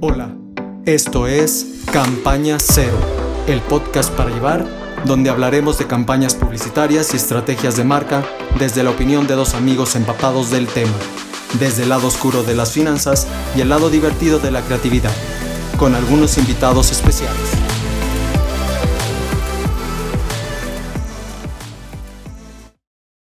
Hola, esto es Campaña Cero, el podcast para llevar, donde hablaremos de campañas publicitarias y estrategias de marca desde la opinión de dos amigos empapados del tema, desde el lado oscuro de las finanzas y el lado divertido de la creatividad, con algunos invitados especiales.